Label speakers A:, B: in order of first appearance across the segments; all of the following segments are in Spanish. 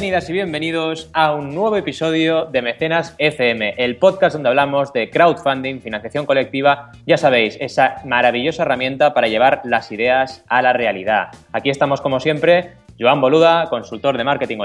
A: Bienvenidas y bienvenidos a un nuevo episodio de Mecenas FM, el podcast donde hablamos de crowdfunding, financiación colectiva, ya sabéis, esa maravillosa herramienta para llevar las ideas a la realidad. Aquí estamos como siempre, Joan Boluda, consultor de marketing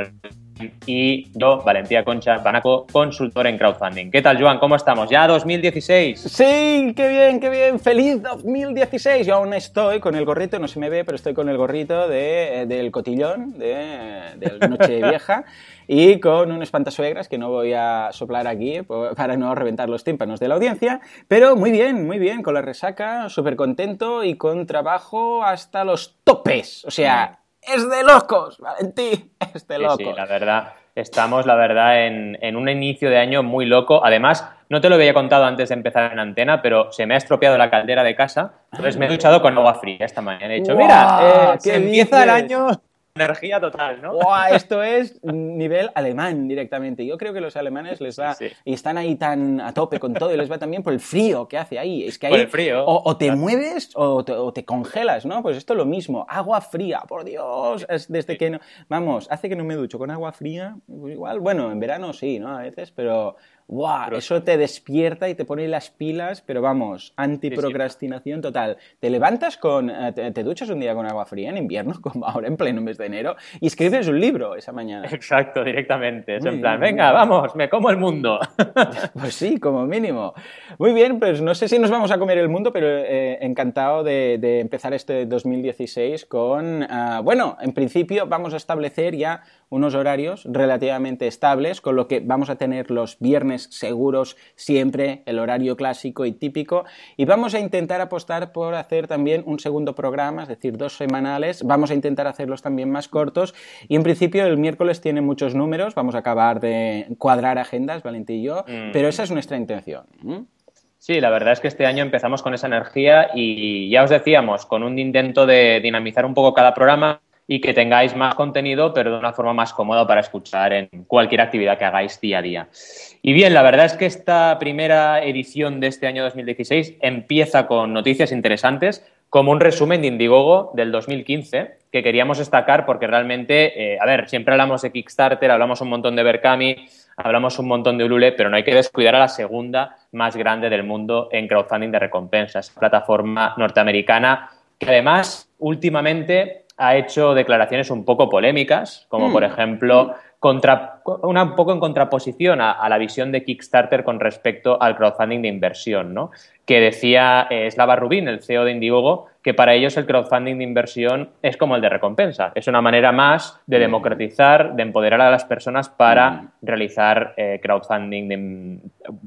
A: y yo, Valentía Concha Banaco, consultor en crowdfunding. ¿Qué tal, Joan? ¿Cómo estamos? ¿Ya 2016?
B: Sí, qué bien, qué bien. ¡Feliz 2016! Yo aún estoy con el gorrito, no se me ve, pero estoy con el gorrito de, eh, del cotillón, de, de Noche Vieja, y con un espantasuegras que no voy a soplar aquí para no reventar los tímpanos de la audiencia. Pero muy bien, muy bien, con la resaca, súper contento y con trabajo hasta los topes. O sea, es de locos, Valentín, es de locos.
A: Sí, la verdad, estamos, la verdad, en, un inicio de año muy loco. Además, no te lo había contado antes de empezar en antena, pero se me ha estropeado la caldera de casa, entonces me he duchado con agua fría esta mañana. He dicho, mira, eh, se empieza el año energía total, ¿no?
B: esto es nivel alemán directamente. Yo creo que los alemanes les va y están ahí tan a tope con todo y les va también por el frío que hace ahí. Es que ahí
A: por el frío.
B: O, te mueves o te, congelas, ¿no? Pues esto es lo mismo. Agua fría, por Dios. Es desde que no, vamos, hace que no me ducho con agua fría. Pues igual, bueno, en verano sí, ¿no? A veces, pero ¡Wow! Eso te despierta y te pone las pilas, pero vamos, antiprocrastinación total. Te levantas con. Eh, te, duchas un día con agua fría en invierno, como ahora en pleno mes de enero, y escribes un libro esa mañana.
A: Exacto, directamente. Es en plan, venga, vamos, me como el mundo.
B: Pues sí, como mínimo. Muy bien, pues no sé si nos vamos a comer el mundo, pero eh, encantado de, empezar este 2016 con. Ah, bueno, en principio vamos a establecer ya unos horarios relativamente estables, con lo que vamos a tener los viernes seguros siempre, el horario clásico y típico, y vamos a intentar apostar por hacer también un segundo programa, es decir, dos semanales, vamos a intentar hacerlos también más cortos, y en principio el miércoles tiene muchos números, vamos a acabar de cuadrar agendas, Valentín y yo, mm. pero esa es nuestra intención.
A: Sí, la verdad es que este año empezamos con esa energía y ya os decíamos, con un intento de dinamizar un poco cada programa, y que tengáis más contenido, pero de una forma más cómoda para escuchar en cualquier actividad que hagáis día a día. Y bien, la verdad es que esta primera edición de este año 2016 empieza con noticias interesantes, como un resumen de Indiegogo del 2015, que queríamos destacar porque realmente, eh, a ver, siempre hablamos de Kickstarter, hablamos un montón de Berkami, hablamos un montón de Ulule, pero no hay que descuidar a la segunda más grande del mundo en crowdfunding de recompensas, plataforma norteamericana, que además últimamente ha hecho declaraciones un poco polémicas, como por mm. ejemplo contra, una, un poco en contraposición a, la visión de Kickstarter con respecto al crowdfunding de inversión, ¿no? que decía eh, Slava Rubin, el CEO de Indiegogo, que para ellos el crowdfunding de inversión es como el de recompensa. Es una manera más de mm. democratizar, de empoderar a las personas para mm. realizar eh, crowdfunding, de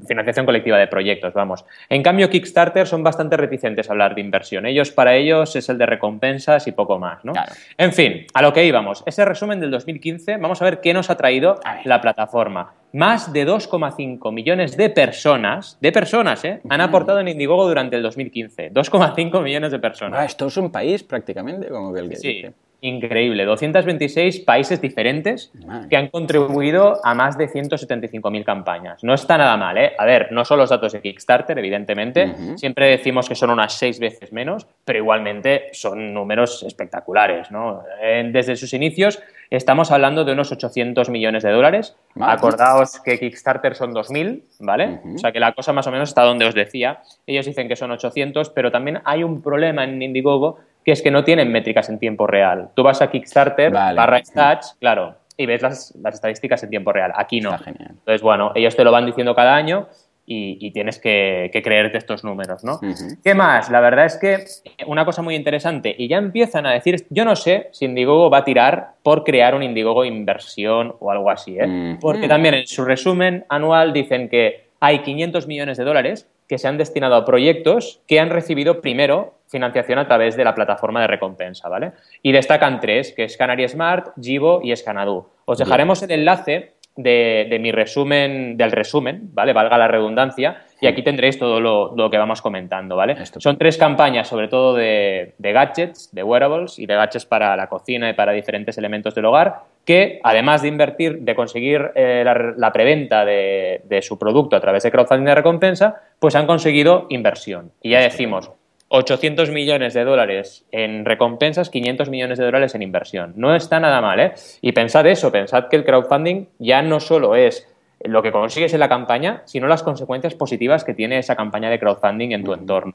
A: financiación colectiva de proyectos, vamos. En cambio, Kickstarter son bastante reticentes a hablar de inversión. Ellos, para ellos, es el de recompensas y poco más, ¿no? En fin, a lo que íbamos. Ese resumen del 2015, vamos a ver qué nos ha traído la plataforma más de 2,5 millones de personas, de personas, ¿eh? han aportado en Indiegogo durante el 2015. 2,5 millones de personas.
B: Ah, esto es un país prácticamente, como que el que
A: Sí, increíble. 226 países diferentes que han contribuido a más de 175.000 campañas. No está nada mal, ¿eh? A ver, no son los datos de Kickstarter, evidentemente. Siempre decimos que son unas seis veces menos, pero igualmente son números espectaculares, ¿no? Desde sus inicios Estamos hablando de unos 800 millones de dólares. Acordaos que Kickstarter son 2.000, ¿vale? O sea que la cosa más o menos está donde os decía. Ellos dicen que son 800, pero también hay un problema en Indiegogo que es que no tienen métricas en tiempo real. Tú vas a Kickstarter, barra stats, claro, y ves las, estadísticas en tiempo real. Aquí no. Entonces, bueno, ellos te lo van diciendo cada año y, tienes que, creerte estos números, ¿no? ¿Qué más? La verdad es que una cosa muy interesante, y ya empiezan a decir, yo no sé si Indiegogo va a tirar por crear un Indiegogo inversión o algo así, ¿eh? Porque también en su resumen anual dicen que hay 500 millones de dólares que se han destinado a proyectos que han recibido primero financiación a través de la plataforma de recompensa, ¿vale? Y destacan tres, que es Canary Smart, Givo y Scanadu. Os dejaremos el enlace de, mi resumen, del resumen, ¿vale? Valga la redundancia, y aquí tendréis todo lo, que vamos comentando, ¿vale? Son tres campañas, sobre todo de, gadgets, de wearables y de gadgets para la cocina y para diferentes elementos del hogar, que además de invertir, de conseguir eh, la, preventa de, su producto a través de crowdfunding de recompensa, pues han conseguido inversión. Y ya decimos, 800 millones de dólares en recompensas, 500 millones de dólares en inversión. No está nada mal, ¿eh? Y pensad eso, pensad que el crowdfunding ya no solo es lo que consigues en la campaña, sino las consecuencias positivas que tiene esa campaña de crowdfunding en tu entorno.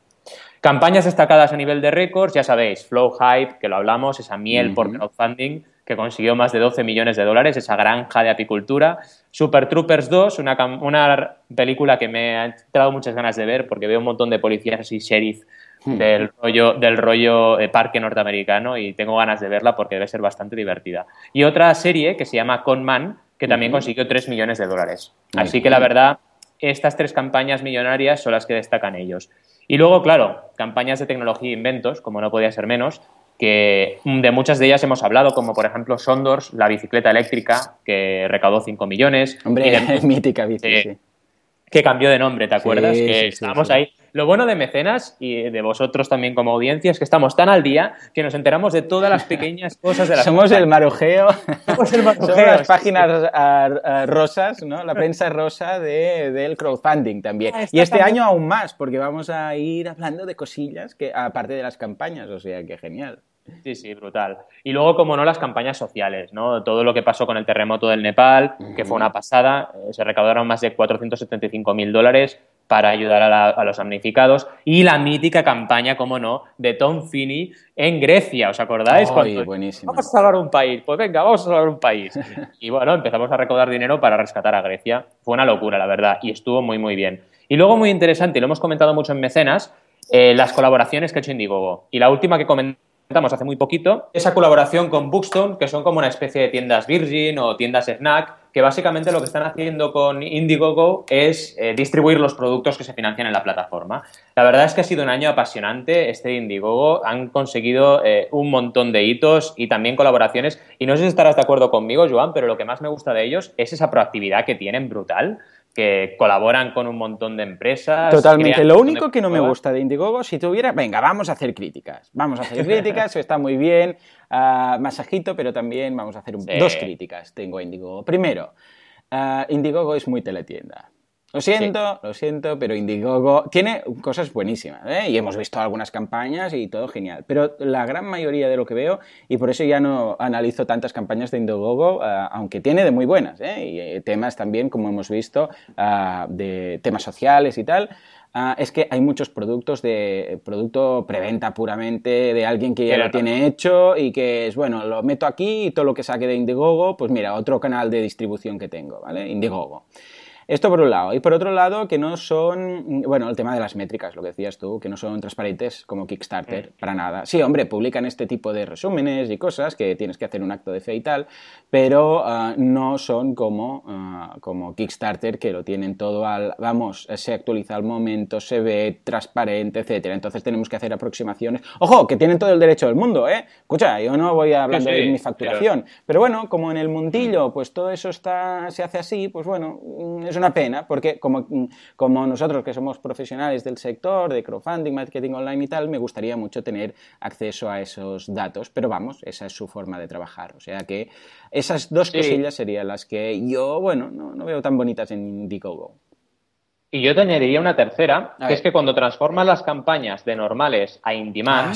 A: Campañas destacadas a nivel de récords, ya sabéis, Flow Hype, que lo hablamos, esa miel por crowdfunding que consiguió más de 12 millones de dólares, esa granja de apicultura. Super Troopers 2, una, una película que me ha entrado muchas ganas de ver porque veo un montón de policías así, sheriff, hmm. del rollo, del rollo eh, parque norteamericano y tengo ganas de verla porque debe ser bastante divertida. Y otra serie que se llama Conman, que también consiguió 3 millones de dólares. Así que la verdad, estas tres campañas millonarias son las que destacan ellos. Y luego, claro, campañas de tecnología e inventos, como no podía ser menos, que de muchas de ellas hemos hablado, como por ejemplo Sondors, la bicicleta eléctrica, que recaudó 5 millones.
B: Hombre, mítica bici, sí.
A: Que cambió de nombre, ¿te acuerdas? que estábamos ahí. Lo bueno de Mecenas y de vosotros también como audiencia es que estamos tan al día que nos enteramos de todas las pequeñas cosas de la
B: Somos el marujeo. Somos el marujeo. Somos las páginas rosas, ¿no? La prensa rosa de, del crowdfunding también. Ah, y este año aún más, porque vamos a ir hablando de cosillas que aparte de las campañas, o sea, que genial.
A: Sí, sí, brutal. Y luego, como no, las campañas sociales, ¿no? Todo lo que pasó con el terremoto del Nepal, que fue una pasada, eh, se recaudaron más de 475 mil dólares para ayudar a, los damnificados y la mítica campaña, como no, de Tom Finney en Grecia, ¿os acordáis?
B: buenísimo.
A: Vamos a salvar un país, pues venga, vamos a salvar un país. y bueno, empezamos a recaudar dinero para rescatar a Grecia. Fue una locura, la verdad, y estuvo muy, muy bien. Y luego, muy interesante, y lo hemos comentado mucho en Mecenas, eh, las colaboraciones que ha hecho Indiegogo. Y la última que comentamos hace muy poquito, esa colaboración con Bookstone, que son como una especie de tiendas Virgin o tiendas Snack, que básicamente lo que están haciendo con Indiegogo es eh, distribuir los productos que se financian en la plataforma. La verdad es que ha sido un año apasionante. Este Indiegogo, han conseguido eh, un montón de hitos y también colaboraciones, y no sé si estarás de acuerdo conmigo, Joan, pero lo que más me gusta de ellos es esa proactividad que tienen brutal que colaboran con un montón de empresas.
B: Totalmente. Lo único que no me gusta de Indiegogo, si tuviera, venga, vamos a hacer críticas. Vamos a hacer críticas, está muy bien, uh, masajito, pero también vamos a hacer dos críticas. Tengo Indiegogo. Primero, uh, Indiegogo es muy teletienda. Lo siento, lo siento, pero Indiegogo tiene cosas buenísimas, ¿eh? Y hemos visto algunas campañas y todo genial. Pero la gran mayoría de lo que veo, y por eso ya no analizo tantas campañas de Indiegogo, eh, aunque tiene de muy buenas, ¿eh? Y eh, temas también, como hemos visto, uh, de temas sociales y tal, uh, es que hay muchos productos de producto preventa puramente de alguien que ya lo tiene hecho y que es, bueno, lo meto aquí y todo lo que saque de Indiegogo, pues mira, otro canal de distribución que tengo, ¿vale? Indiegogo. Esto por un lado. Y por otro lado, que no son, bueno, el tema de las métricas, lo que decías tú, que no son transparentes como Kickstarter, mm. para nada. Sí, hombre, publican este tipo de resúmenes y cosas que tienes que hacer un acto de fe y tal, pero ah, no son como, ah, como Kickstarter, que lo tienen todo al, vamos, se actualiza al momento, se ve transparente, etcétera. Entonces tenemos que hacer aproximaciones. Ojo, que tienen todo el derecho del mundo, ¿eh? Escucha, yo no voy hablando de mi facturación, pero... bueno, como en el mundillo, pues todo eso está, se hace así, pues bueno, es una pena, porque como, como nosotros que somos profesionales del sector de crowdfunding, marketing online y tal, me gustaría mucho tener acceso a esos datos, pero vamos, esa es su forma de trabajar. O sea que esas dos cosillas serían las que yo, bueno, no, veo tan bonitas en Indiegogo.
A: Y yo te añadiría una tercera, que es que cuando transformas las campañas de normales a in ah,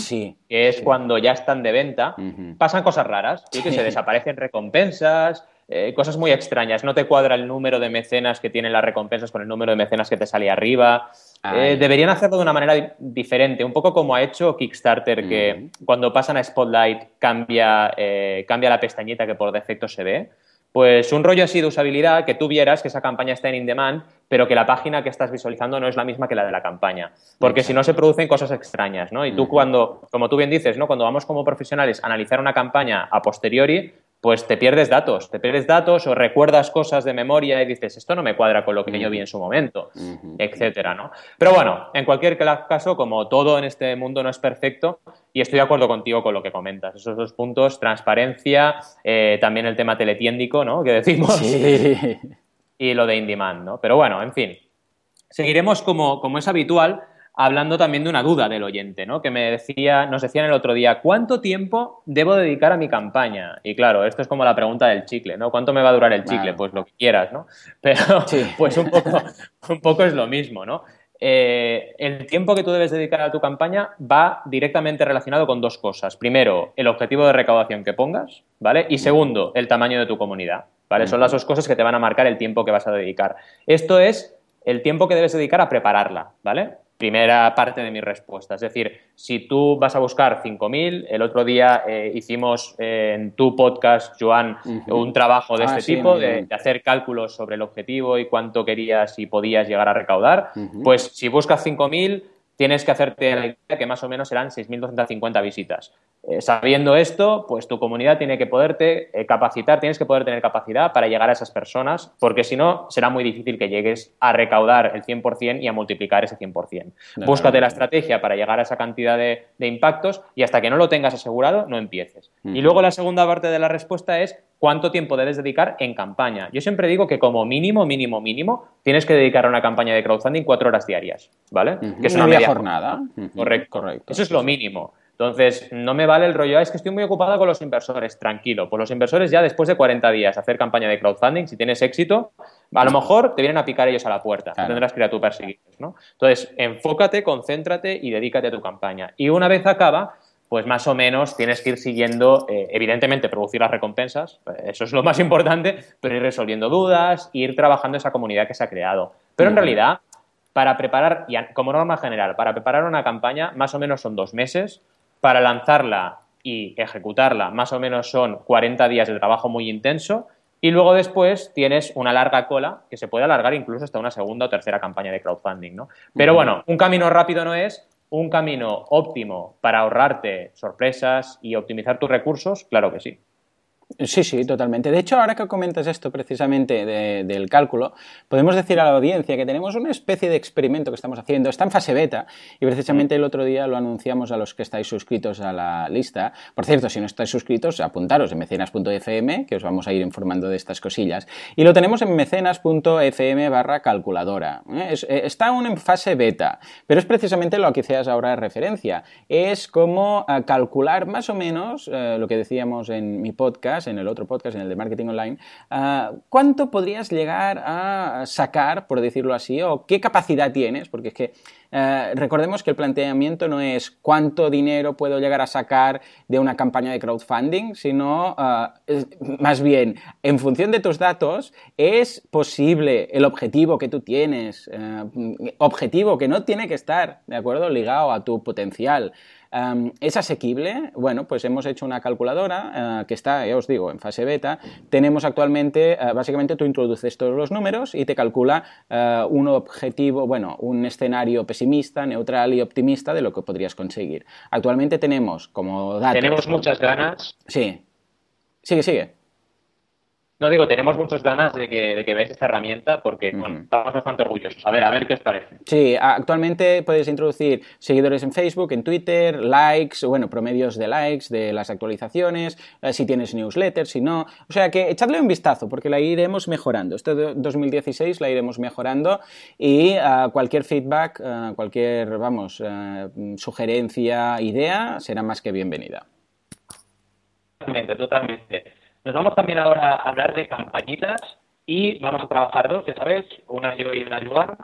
A: que es cuando ya están de venta, pasan cosas raras, y que se desaparecen recompensas, eh, cosas muy extrañas. No te cuadra el número de mecenas que tienen las recompensas con el número de mecenas que te sale arriba. Eh, deberían hacerlo de una manera diferente, un poco como ha hecho Kickstarter, que cuando pasan a Spotlight cambia, eh, cambia la pestañita que por defecto se ve. Pues un rollo así de usabilidad, que tú vieras que esa campaña está en in-demand, pero que la página que estás visualizando no es la misma que la de la campaña. Porque si no se producen cosas extrañas, ¿no? Y tú cuando, como tú bien dices, ¿no? Cuando vamos como profesionales a analizar una campaña a posteriori, pues te pierdes datos, te pierdes datos o recuerdas cosas de memoria y dices, esto no me cuadra con lo que yo vi en su momento, etcétera, ¿no? Pero bueno, en cualquier caso, como todo en este mundo no es perfecto, y estoy de acuerdo contigo con lo que comentas, esos dos puntos, transparencia, eh, también el tema teletiéndico, ¿no? Que decimos, y lo de in-demand, ¿no? Pero bueno, en fin, seguiremos como, como es habitual hablando también de una duda del oyente, ¿no? Que me decía, nos decían el otro día, ¿cuánto tiempo debo dedicar a mi campaña? Y claro, esto es como la pregunta del chicle, ¿no? ¿Cuánto me va a durar el chicle? Pues lo que quieras, ¿no? Pero pues un poco, un poco es lo mismo, ¿no? eh, el tiempo que tú debes dedicar a tu campaña va directamente relacionado con dos cosas. Primero, el objetivo de recaudación que pongas, ¿vale? Y segundo, el tamaño de tu comunidad, ¿vale? Son las dos cosas que te van a marcar el tiempo que vas a dedicar. Esto es el tiempo que debes dedicar a prepararla, ¿vale? Primera parte de mi respuesta. Es decir, si tú vas a buscar 5.000, el otro día eh, hicimos eh, en tu podcast, Joan, un trabajo de ah, este tipo, de, hacer cálculos sobre el objetivo y cuánto querías y podías llegar a recaudar. Pues si buscas 5.000, tienes que hacerte la idea que más o menos serán 6.250 visitas. Eh, sabiendo esto, pues tu comunidad tiene que poderte eh, capacitar, tienes que poder tener capacidad para llegar a esas personas, porque si no, será muy difícil que llegues a recaudar el 100% y a multiplicar ese 100%. Búscate la estrategia para llegar a esa cantidad de, impactos y hasta que no lo tengas asegurado, no empieces. Y luego la segunda parte de la respuesta es cuánto tiempo debes dedicar en campaña. Yo siempre digo que como mínimo, mínimo, mínimo, tienes que dedicar a una campaña de crowdfunding cuatro horas diarias, ¿vale?
B: Que es una media jornada.
A: Correcto. Correcto. Eso es lo mínimo. Entonces, no me vale el rollo, ah, es que estoy muy ocupada con los inversores, tranquilo. Pues los inversores ya después de 40 días hacer campaña de crowdfunding, si tienes éxito, a lo mejor te vienen a picar ellos a la puerta, tendrás que ir a tú perseguirlos, ¿no? Entonces, enfócate, concéntrate y dedícate a tu campaña. Y una vez acaba, pues más o menos tienes que ir siguiendo, eh, evidentemente, producir las recompensas, eso es lo más importante, pero ir resolviendo dudas, ir trabajando esa comunidad que se ha creado. Pero en realidad, para preparar, como norma general, para preparar una campaña, más o menos son dos meses, para lanzarla y ejecutarla, más o menos son 40 días de trabajo muy intenso. Y luego después tienes una larga cola que se puede alargar incluso hasta una segunda o tercera campaña de crowdfunding, ¿no? Pero bueno, un camino rápido no es, un camino óptimo para ahorrarte sorpresas y optimizar tus recursos, claro que sí.
B: Sí, sí, totalmente. De hecho, ahora que comentas esto precisamente del cálculo, podemos decir a la audiencia que tenemos una especie de experimento que estamos haciendo. Está en fase beta y precisamente el otro día lo anunciamos a los que estáis suscritos a la lista. Por cierto, si no estáis suscritos, apuntaros en mecenas.fm, que os vamos a ir informando de estas cosillas. Y lo tenemos en mecenas.fm barra calculadora. ¿eh? Eh, está aún en fase beta, pero es precisamente lo que hacías ahora de referencia. Es como eh, calcular más o menos lo que decíamos en mi podcast en el otro podcast, en el de Marketing Online, ah, ¿cuánto podrías llegar a sacar, por decirlo así, o qué capacidad tienes? Porque es que eh, recordemos que el planteamiento no es cuánto dinero puedo llegar a sacar de una campaña de crowdfunding, sino ah, más bien, en función de tus datos, es posible el objetivo que tú tienes, eh, objetivo que no tiene que estar, ¿de acuerdo?, ligado a tu potencial. ¿Es asequible? Bueno, pues hemos hecho una calculadora eh, que está, ya os digo, en fase beta. Tenemos actualmente, eh, básicamente tú introduces todos los números y te calcula eh, un objetivo, bueno, un escenario pesimista, neutral y optimista de lo que podrías conseguir. Actualmente tenemos como datos...
A: Tenemos muchas ganas.
B: Sí. Sigue, sigue.
A: No digo, tenemos muchas ganas de que, de que veáis esta herramienta porque estamos bastante orgullosos. A ver, a ver qué os parece.
B: Sí, actualmente puedes introducir seguidores en Facebook, en Twitter, likes, bueno, promedios de likes, de las actualizaciones, eh, si tienes newsletters, si no. O sea que echadle un vistazo porque la iremos mejorando. Este 2016 la iremos mejorando y uh, cualquier feedback, uh, cualquier, vamos, sugerencia, idea será más que bienvenida.
A: Totalmente, totalmente. Nos vamos también ahora a hablar de campañitas y vamos a trabajar dos, ya sabes, una yo y una Joan.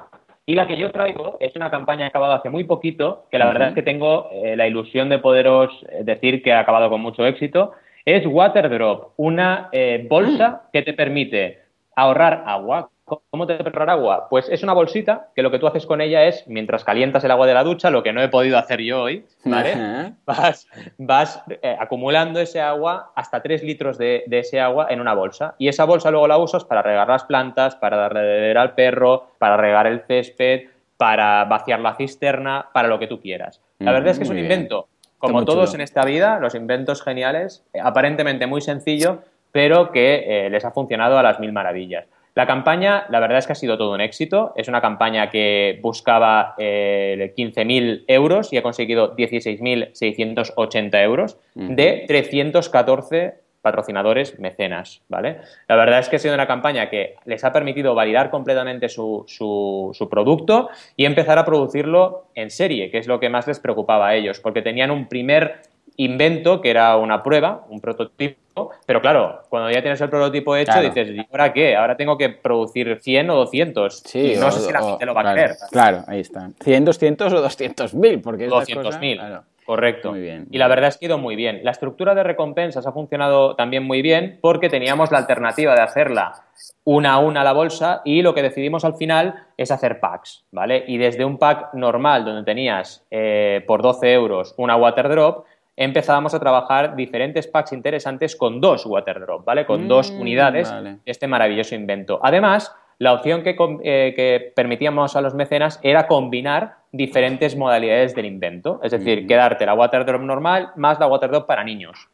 A: Y la que yo traigo es una campaña que ha acabado hace muy poquito, que la verdad es que tengo eh, la ilusión de poderos eh, decir que ha acabado con mucho éxito. Es Waterdrop, una eh, bolsa que te permite ahorrar agua ¿Cómo te ahorrar agua? Pues es una bolsita que lo que tú haces con ella es, mientras calientas el agua de la ducha, lo que no he podido hacer yo hoy, ¿vale? Vas, eh, acumulando ese agua, hasta 3 litros de, ese agua en una bolsa. Y esa bolsa luego la usas para regar las plantas, para darle de beber al perro, para regar el césped, para vaciar la cisterna, para lo que tú quieras. La verdad es que es un invento. Como todos en esta vida, los inventos geniales, eh, aparentemente muy sencillo, pero que eh, les ha funcionado a las mil maravillas. La campaña, la verdad es que ha sido todo un éxito. Es una campaña que buscaba eh, 15.000 euros y ha conseguido 16.680 euros de 314 patrocinadores mecenas, ¿vale? La verdad es que ha sido una campaña que les ha permitido validar completamente su, su, producto y empezar a producirlo en serie, que es lo que más les preocupaba a ellos, porque tenían un primer invento que era una prueba, un prototipo, pero claro, cuando ya tienes el prototipo hecho dices, ¿y ahora qué? Ahora tengo que producir 100 o 200. Sí, no sé si la gente lo va
B: a
A: querer.
B: Claro, ahí está. 100, 200 o 200.000, porque
A: 200.000. Claro. Correcto. Muy bien. Y la verdad es que ha ido muy bien. La estructura de recompensas ha funcionado también muy bien porque teníamos la alternativa de hacerla una a una a la bolsa y lo que decidimos al final es hacer packs, ¿vale? Y desde un pack normal donde tenías eh, por 12 euros una water drop, empezábamos a trabajar diferentes packs interesantes con dos water drop, ¿vale? Con dos mm, unidades de este maravilloso invento. Además, la opción que, eh, que, permitíamos a los mecenas era combinar diferentes modalidades del invento. Es decir, quedarte la Waterdrop normal más la Waterdrop para niños.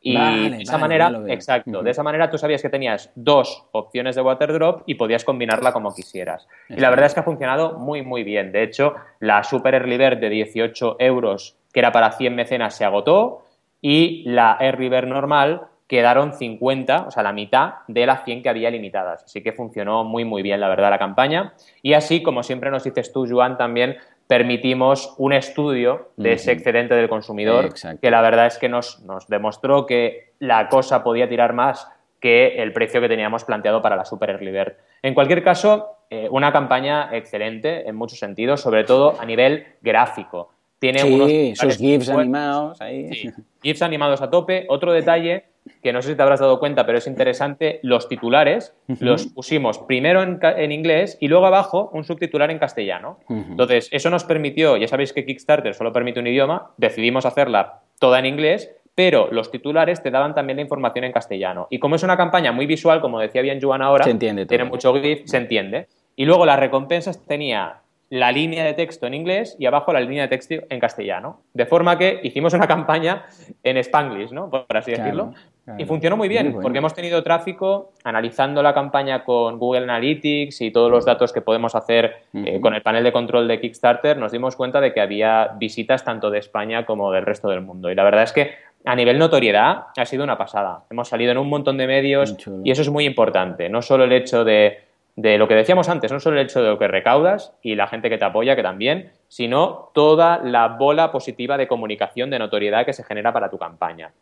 A: Y de esa manera, exacto, de esa manera tú sabías que tenías dos opciones de Waterdrop y podías combinarla como quisieras. Y la verdad es que ha funcionado muy, muy bien. De hecho, la Super Early Bird de 18 euros, que era para 100 mecenas, se agotó y la Bird normal quedaron 50, o sea, la mitad de las 100 que había limitadas. Así que funcionó muy, muy bien, la verdad, la campaña. Y así, como siempre nos dices tú, Joan, también permitimos un estudio de ese excedente del consumidor, que la verdad es que nos, demostró que la cosa podía tirar más que el precio que teníamos planteado para la Super Early Bird. En cualquier caso, eh, una campaña excelente en muchos sentidos, sobre todo a nivel gráfico.
B: Tiene sí, sus GIFs animados ahí.
A: GIFs animados a tope. Otro detalle que no sé si te habrás dado cuenta, pero es interesante, los titulares los pusimos primero en, inglés y luego abajo un subtitular en castellano. Entonces, eso nos permitió, ya sabéis que Kickstarter solo permite un idioma, decidimos hacerla toda en inglés, pero los titulares te daban también la información en castellano. Y como es una campaña muy visual, como decía bien Joan ahora, tiene mucho GIF, se entiende. Y luego las recompensas tenía la línea de texto en inglés y abajo la línea de texto en castellano. De forma que hicimos una campaña en Spanglish, ¿no? Por así decirlo. Y funcionó muy bien, porque hemos tenido tráfico analizando la campaña con Google Analytics y todos los datos que podemos hacer eh, con el panel de control de Kickstarter, nos dimos cuenta de que había visitas tanto de España como del resto del mundo. Y la verdad es que a nivel notoriedad ha sido una pasada. Hemos salido en un montón de medios y eso es muy importante. No solo el hecho de de lo que decíamos antes, no solo el hecho de lo que recaudas y la gente que te apoya, que también, sino toda la bola positiva de comunicación, de notoriedad que se genera para tu campaña.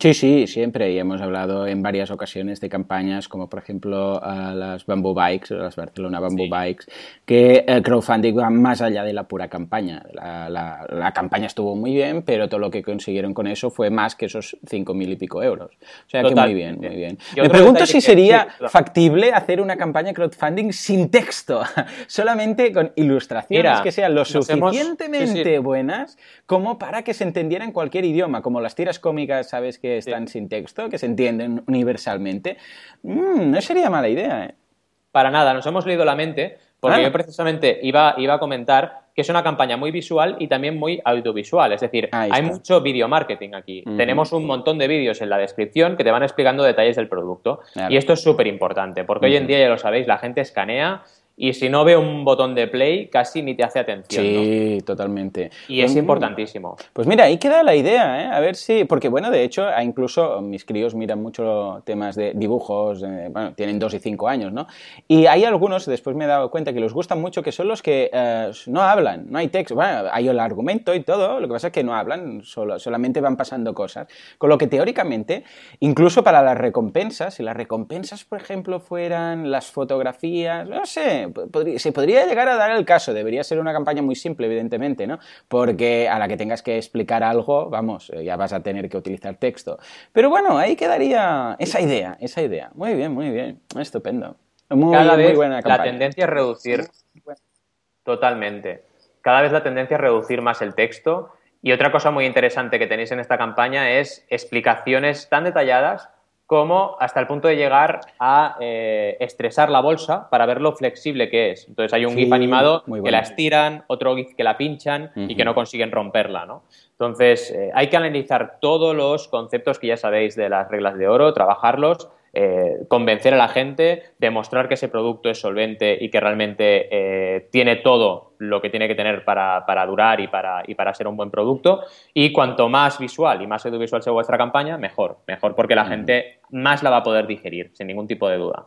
B: Sí, sí, siempre. Y hemos hablado en varias ocasiones de campañas como, por ejemplo, las Bamboo Bikes, las Barcelona Bamboo Bikes, que el crowdfunding va más allá de la pura campaña. La, campaña estuvo muy bien, pero todo lo que consiguieron con eso fue más que esos cinco mil y pico euros. O sea que muy bien, muy bien. Me pregunto si sería factible hacer una campaña crowdfunding sin texto, solamente con ilustraciones que sean lo suficientemente buenas como para que se entendiera en cualquier idioma, como las tiras cómicas sabes que están sin texto, que se entienden universalmente, mm, no sería mala idea. ¿eh?
A: Para nada, nos hemos leído la mente, porque ah. yo precisamente iba, iba a comentar que es una campaña muy visual y también muy audiovisual. Es decir, hay mucho video marketing aquí. Tenemos un montón de vídeos en la descripción que te van explicando detalles del producto. Y esto es súper importante, porque hoy en día, ya lo sabéis, la gente escanea y si no ve un botón de play, casi ni te hace atención.
B: Sí, totalmente.
A: Y es importantísimo.
B: Pues mira, ahí queda la idea, ¿eh? A ver si. Porque bueno, de hecho, incluso mis críos miran mucho temas de dibujos, bueno, tienen dos y cinco años, ¿no? Y hay algunos, después me he dado cuenta que les gustan mucho, que son los que eh, no hablan, no hay texto. Bueno, hay el argumento y todo, lo que pasa es que no hablan, solo, solamente van pasando cosas. Con lo que teóricamente, incluso para las recompensas, si las recompensas, por ejemplo, fueran las fotografías, no sé se podría llegar a dar el caso, debería ser una campaña muy simple, evidentemente, ¿no? Porque a la que tengas que explicar algo, vamos, eh, ya vas a tener que utilizar texto. Pero bueno, ahí quedaría esa idea, esa idea. Muy bien, muy bien, estupendo. Muy,
A: Cada vez buena la tendencia es reducir, totalmente. Cada vez la tendencia es reducir más el texto. Y otra cosa muy interesante que tenéis en esta campaña es explicaciones tan detalladas como hasta el punto de llegar a eh, estresar la bolsa para ver lo flexible que es. Entonces hay un GIF animado que la estiran, otro GIF que la pinchan y que no consiguen romperla, ¿no? Entonces eh, hay que analizar todos los conceptos que ya sabéis de las reglas de oro, trabajarlos eh, convencer a la gente, demostrar que ese producto es solvente y que realmente eh, tiene todo lo que tiene que tener para, durar y para, y para ser un buen producto. Y cuanto más visual y más audiovisual sea vuestra campaña, mejor. Mejor porque la gente más la va a poder digerir, sin ningún tipo de duda.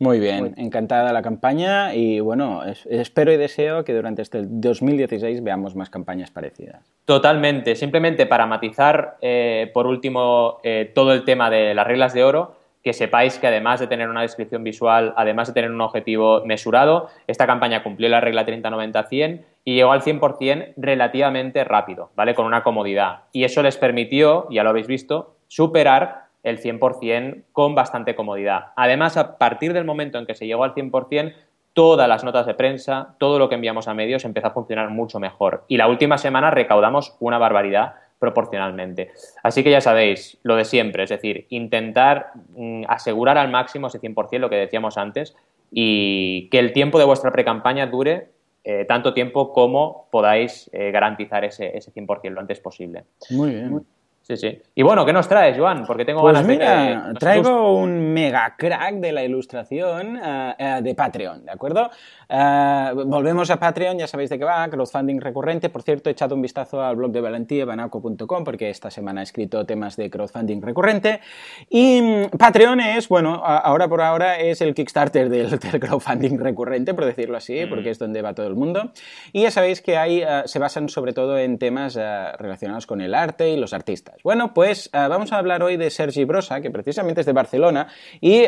B: Muy bien, encantada la campaña y bueno, espero y deseo que durante este 2016 veamos más campañas parecidas.
A: Totalmente, simplemente para matizar eh, por último eh, todo el tema de las reglas de oro, que sepáis que además de tener una descripción visual, además de tener un objetivo mesurado, esta campaña cumplió la regla 30-90-100 y llegó al 100% relativamente rápido, ¿vale? Con una comodidad. Y eso les permitió, ya lo habéis visto, superar el 100% con bastante comodidad. Además, a partir del momento en que se llegó al 100%, todas las notas de prensa, todo lo que enviamos a medios empezó a funcionar mucho mejor. Y la última semana recaudamos una barbaridad proporcionalmente. Así que ya sabéis, lo de siempre, es decir, intentar mm, asegurar al máximo ese 100%, lo que decíamos antes, y que el tiempo de vuestra pre-campaña dure eh, tanto tiempo como podáis eh, garantizar ese, ese 100% lo antes posible.
B: Muy bien.
A: Sí, sí. Y bueno, ¿qué nos traes, Joan? Porque tengo
B: pues
A: ganas
B: mira, de traigo un mega crack de la ilustración eh, de Patreon, ¿de acuerdo? Eh, volvemos a Patreon, ya sabéis de qué va, crowdfunding recurrente. Por cierto, he echado un vistazo al blog de Valentía, banaco.com, porque esta semana he escrito temas de crowdfunding recurrente. Y mm, Patreon es, bueno, ahora por ahora es el Kickstarter del, crowdfunding recurrente, por decirlo así, mm. porque es donde va todo el mundo. Y ya sabéis que ahí eh, se basan sobre todo en temas eh, relacionados con el arte y los artistas. Bueno, pues vamos a hablar hoy de Sergi Brosa, que precisamente es de Barcelona. Y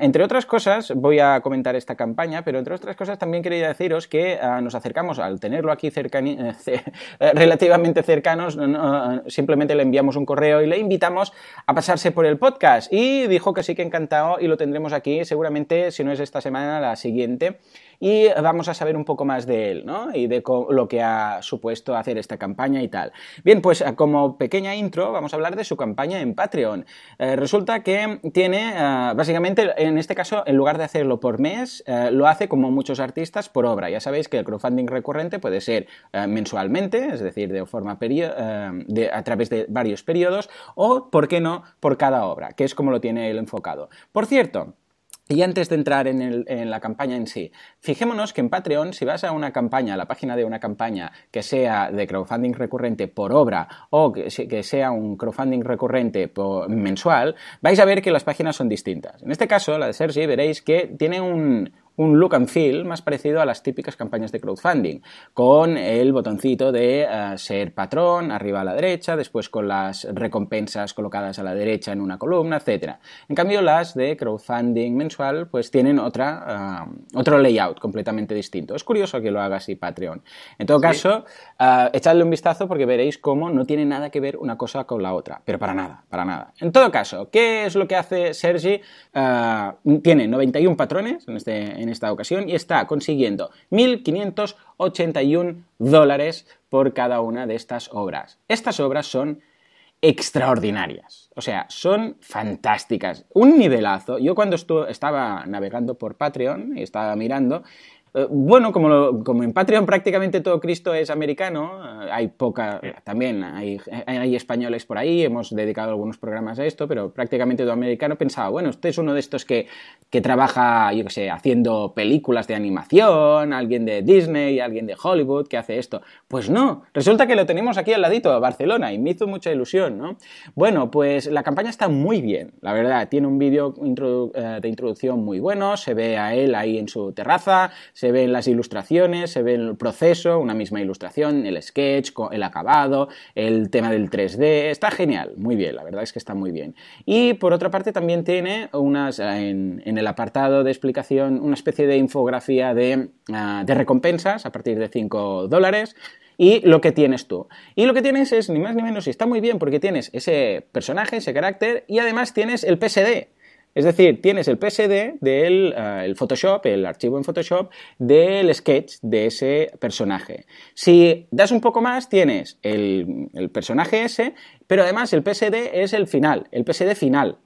B: entre otras cosas, voy a comentar esta campaña, pero entre otras cosas también quería deciros que ah, nos acercamos al tenerlo aquí eh, eh, relativamente cercanos, simplemente le enviamos un correo y le invitamos a pasarse por el podcast. Y dijo que sí que encantado y lo tendremos aquí seguramente, si no es esta semana, la siguiente y vamos a saber un poco más de él, ¿no? Y de lo que ha supuesto hacer esta campaña y tal. Bien, pues eh, como pequeña intro vamos a hablar de su campaña en Patreon. Eh, resulta que tiene, eh, básicamente, en este caso, en lugar de hacerlo por mes, lo hace como muchos artistas por obra. Ya sabéis que el crowdfunding recurrente puede ser mensualmente, es decir, de forma de, a través de varios periodos, o, ¿por qué no?, por cada obra, que es como lo tiene él enfocado. Por cierto, y antes de entrar en, la campaña en sí, fijémonos que en Patreon, si vas a una campaña, a la página de una campaña que sea de crowdfunding recurrente por obra o que, sea un crowdfunding recurrente mensual, vais a ver que las páginas son distintas. En este caso, la de Sergi, veréis que tiene un, un look and feel más parecido a las típicas campañas de crowdfunding, con el botoncito de eh, ser patrón arriba a la derecha, después con las recompensas colocadas a la derecha en una columna, etc. En cambio, las de crowdfunding mensual pues tienen otra, eh, otro layout completamente distinto. Es curioso que lo haga así Patreon. En todo caso, uh, echadle un vistazo porque veréis cómo no tiene nada que ver una cosa con la otra, pero para nada, para nada. En todo caso, ¿qué es lo que hace Sergi? tiene 91 patrones en este en esta ocasión y está consiguiendo 1.581 dólares por cada una de estas obras. Estas obras son extraordinarias, o sea, son fantásticas. Un nivelazo. Yo cuando estaba navegando por Patreon y estaba mirando, bueno, como, como, en Patreon prácticamente todo Cristo es americano, eh, hay poca, también hay, hay, españoles por ahí, hemos dedicado algunos programas a esto, pero prácticamente todo americano pensaba, bueno, usted es uno de estos que, que trabaja, yo qué sé, haciendo películas de animación, alguien de Disney, alguien de Hollywood que hace esto. Pues no, resulta que lo tenemos aquí al ladito, Barcelona, y me hizo mucha ilusión, ¿no? Bueno, pues la campaña está muy bien, la verdad, tiene un vídeo eh, de introducción muy bueno, se ve a él ahí en su terraza, se ven las ilustraciones, se ve el proceso, una misma ilustración, el sketch, el acabado, el tema del 3D, está genial, muy bien, la verdad es que está muy bien. Y por otra parte también tiene unas, en, el apartado de explicación, una especie de infografía de, ah, de recompensas a partir de 5 dólares y lo que tienes tú. Y lo que tienes es ni más ni menos, y está muy bien porque tienes ese personaje, ese carácter, y además tienes el PSD. Es decir, tienes el PSD del el Photoshop, el archivo en Photoshop del sketch de ese personaje. Si das un poco más, tienes el, el personaje ese, pero además el PSD es el final, el PSD final.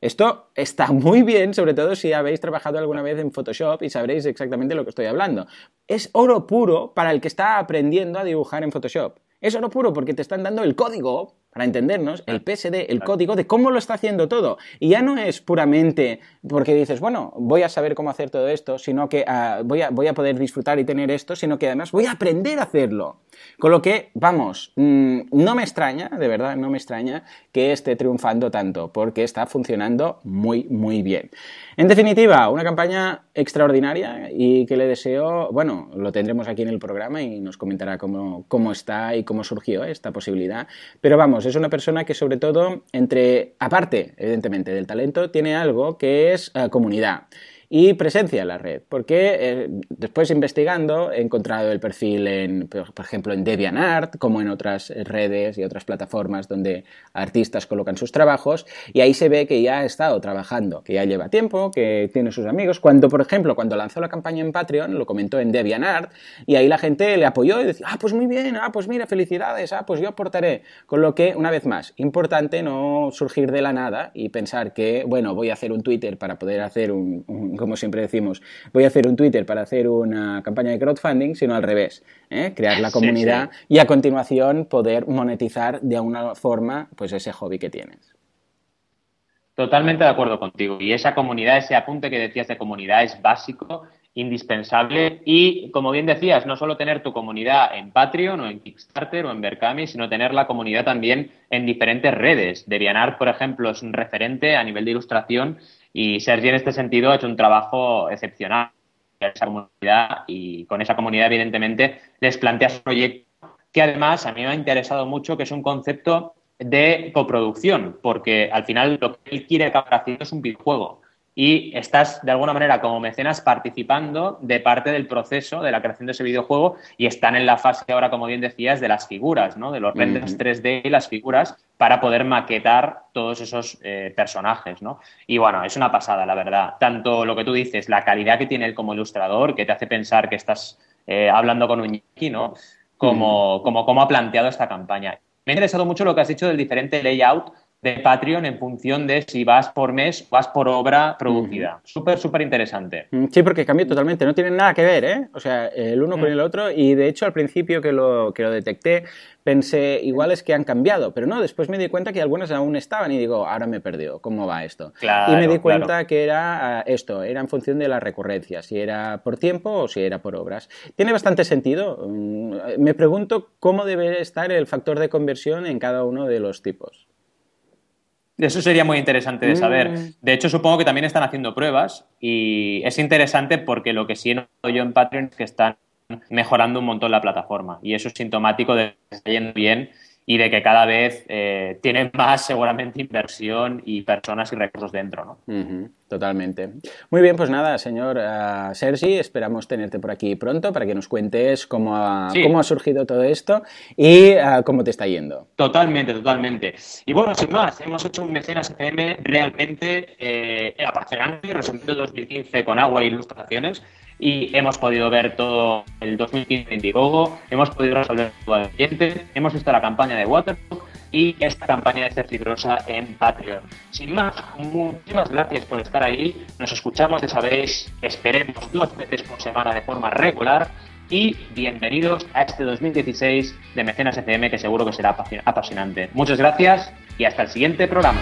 B: Esto está muy bien, sobre todo si habéis trabajado alguna vez en Photoshop y sabréis exactamente lo que estoy hablando. Es oro puro para el que está aprendiendo a dibujar en Photoshop. Es oro puro porque te están dando el código para entendernos, el PSD, el código de cómo lo está haciendo todo. Y ya no es puramente porque dices, bueno, voy a saber cómo hacer todo esto, sino que ah, voy, a, voy a poder disfrutar y tener esto, sino que además voy a aprender a hacerlo. Con lo que, vamos, mm, no me extraña, de verdad, no me extraña que esté triunfando tanto, porque está funcionando muy, muy bien. En definitiva, una campaña extraordinaria y que le deseo, bueno, lo tendremos aquí en el programa y nos comentará cómo, cómo está y cómo surgió esta posibilidad. Pero vamos, es una persona que sobre todo, entre, aparte, evidentemente, del talento, tiene algo que es eh, comunidad y presencia en la red. Porque eh, después investigando he encontrado el perfil en, por ejemplo, en DeviantArt, como en otras redes y otras plataformas donde artistas colocan sus trabajos, y ahí se ve que ya ha estado trabajando, que ya lleva tiempo, que tiene sus amigos. Cuando, por ejemplo, cuando lanzó la campaña en Patreon, lo comentó en DeviantArt, y ahí la gente le apoyó y decía, ah, pues muy bien, ah, pues mira, felicidades, ah, pues yo aportaré. Con lo que, una vez más, importante no surgir de la nada y pensar que, bueno, voy a hacer un Twitter para poder hacer un como siempre decimos, voy a hacer un Twitter para hacer una campaña de crowdfunding, sino al revés, ¿eh? crear la comunidad y a continuación poder monetizar de alguna forma pues ese hobby que tienes.
A: Totalmente de acuerdo contigo. Y esa comunidad, ese apunte que decías de comunidad es básico, indispensable. Y como bien decías, no solo tener tu comunidad en Patreon o en Kickstarter o en Berkami, sino tener la comunidad también en diferentes redes. Devianar, por ejemplo, es un referente a nivel de ilustración y Sergi en este sentido ha hecho un trabajo excepcional en esa comunidad y con esa comunidad evidentemente les plantea su proyecto que además a mí me ha interesado mucho que es un concepto de coproducción porque al final lo que él quiere acabar haciendo es un videojuego y estás de alguna manera como mecenas participando de parte del proceso de la creación de ese videojuego y están en la fase ahora, como bien decías, de las figuras, ¿no? de los renders 3D y las figuras para poder maquetar todos esos eh, personajes. ¿no? Y bueno, es una pasada, la verdad. Tanto lo que tú dices, la calidad que tiene él como ilustrador, que te hace pensar que estás eh, hablando con un ¿no? como, como cómo ha planteado esta campaña. Me ha interesado mucho lo que has dicho del diferente layout de Patreon en función de si vas por mes o vas por obra producida. Súper, súper interesante.
B: Mm, sí, porque cambió totalmente, no tiene nada que ver, ¿eh? O sea, el uno con mm. el otro y de hecho al principio que lo, que lo detecté pensé, igual es que han cambiado, pero no, después me di cuenta que algunas aún estaban y digo, ahora me he perdido, ¿cómo va esto? y me di cuenta que era ah, esto, era en función de la recurrencia, si era por tiempo o si era por obras. Tiene bastante sentido. Mm, me pregunto cómo debe estar el factor de conversión en cada uno de los tipos.
A: Eso sería muy interesante de saber. Mm. De hecho, supongo que también están haciendo pruebas y es interesante porque lo que sí he notado yo en Patreon es que están mejorando un montón la plataforma y eso es sintomático de que está yendo bien y de que cada vez eh, tienen más seguramente inversión y personas y recursos dentro, ¿no?
B: totalmente. Muy bien, pues nada, señor uh, Sergi, esperamos tenerte por aquí pronto para que nos cuentes cómo ha, cómo ha surgido todo esto y uh, cómo te está yendo.
A: Totalmente, totalmente. Y bueno, sin más, hemos hecho un mecenas FM realmente eh, apasionante, resumido 2015 con agua e ilustraciones y hemos podido ver todo el 2015 de Indiegogo, hemos podido resolver todo el cliente, hemos visto la campaña de Waterbook y esta campaña de Ser en Patreon. Sin más, muchísimas gracias por estar ahí. Nos escuchamos, ya sabéis, esperemos dos veces por semana de forma regular. Y bienvenidos a este 2016 de Mecenas FM, que seguro que será apasionante. Muchas gracias y hasta el siguiente programa.